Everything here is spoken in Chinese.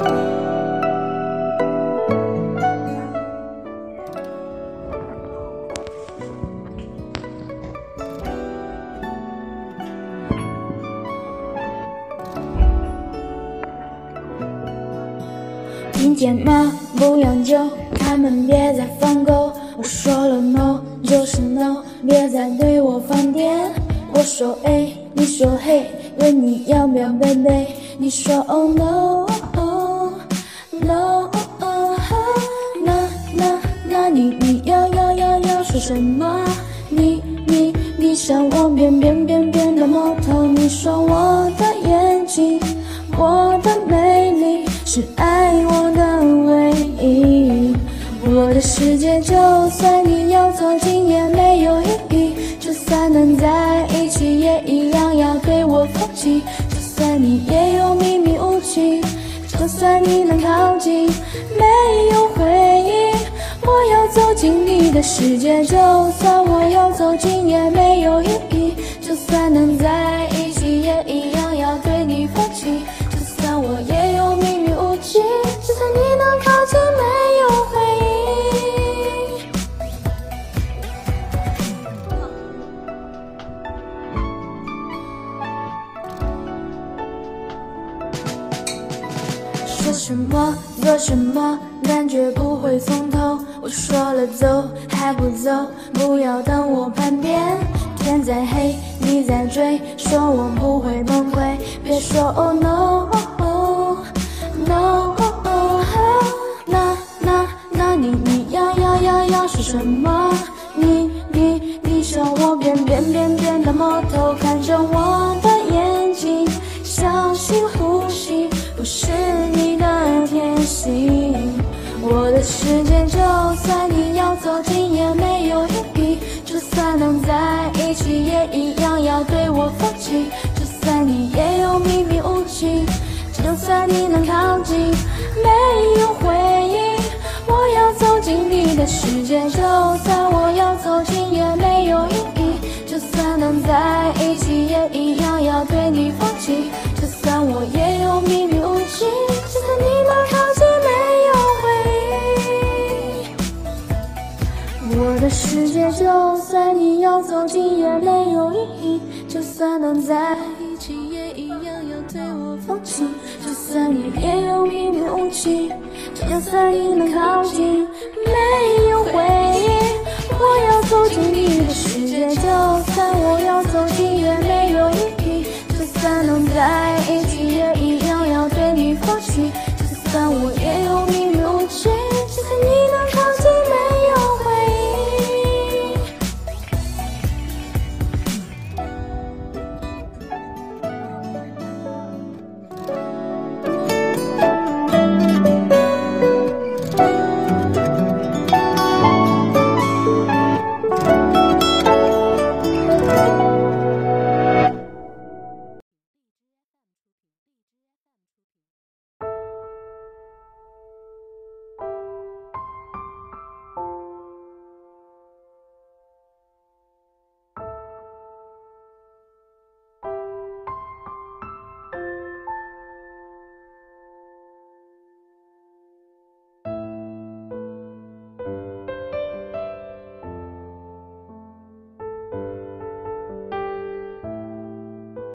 听见吗？不用救，开门别再放狗。我说了 no 就是 no，别再对我放电。我说 A，你说 Hey，问你要不要 baby，你说 Oh no。什么？你你你像我变变变变的魔头，你说我的眼睛，我的美丽是爱我的唯一。我的世界就算你要走进也没有意义，就算能在一起也一样要对我放弃。就算你也有秘密武器，就算你能靠近，没有回应，我要走进你的世界，就算我要走进也没有意义，就算能在做什么做什么，感觉不会从头。我说了走还不走，不要等我叛变。天再黑你在追，说我不会崩溃，别说 oh no no。那那那你你要要要要说什么？心。我的世界就算你要走近也没有意义，就算能在一起也一样要对我放弃。就算你也有秘密武器，就算你能靠近，没有回应，我要走进你的世界，就算我要走近也没有意义，就算能在一起也一样要对你放弃。就算我也有秘密武器，算你要走近也没有意义，就算能在一起也一样要对我放弃。就算你也有秘密武器，就算你能靠近，没有回应。我要走进你的世界，就算我要走进也没有意义，就算能在一起也一样要对你放弃。就算我也有秘密武器。